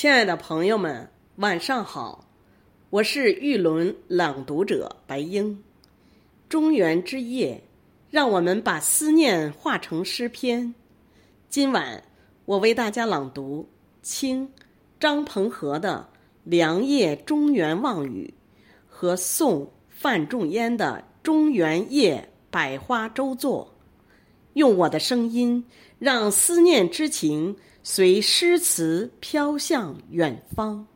亲爱的朋友们，晚上好！我是玉轮朗读者白英。中原之夜，让我们把思念化成诗篇。今晚我为大家朗读清张鹏和的《良夜中原望雨》和宋范仲淹的《中原夜百花洲作》，用我的声音，让思念之情。随诗词飘向远方。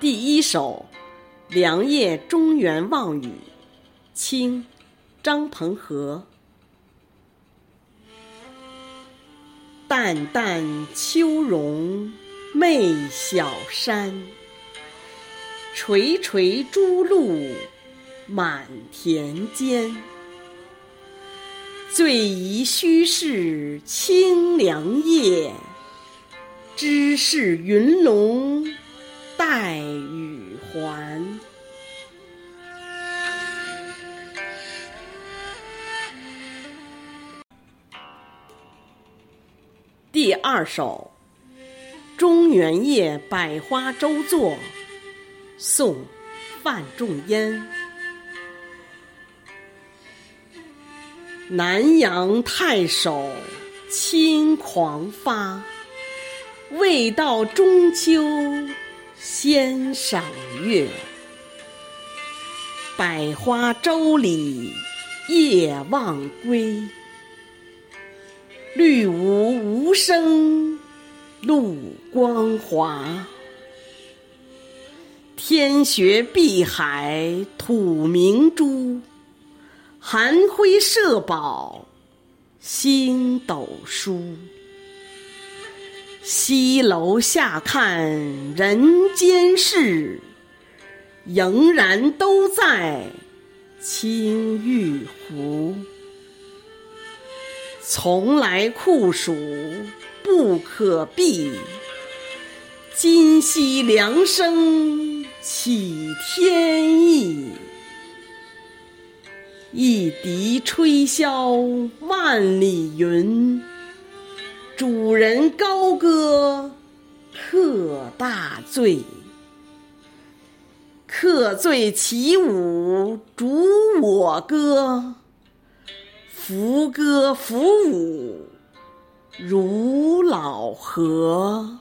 第一首《凉夜中原望雨》，清·张鹏和。淡淡秋容媚小山，垂垂朱露满田间。最宜虚是清凉夜，知是云龙带雨还。第二首《中原夜百花洲作》，宋·范仲淹。南阳太守轻狂发，未到中秋先赏月。百花洲里夜望归，绿芜无声露光华。天学碧海吐明珠。寒辉社宝星斗疏，西楼下看人间事，仍然都在青玉壶。从来酷暑不可避，今夕凉生起天意。一笛吹箫万里云，主人高歌客大醉。客醉起舞逐我歌，扶歌扶舞如老河。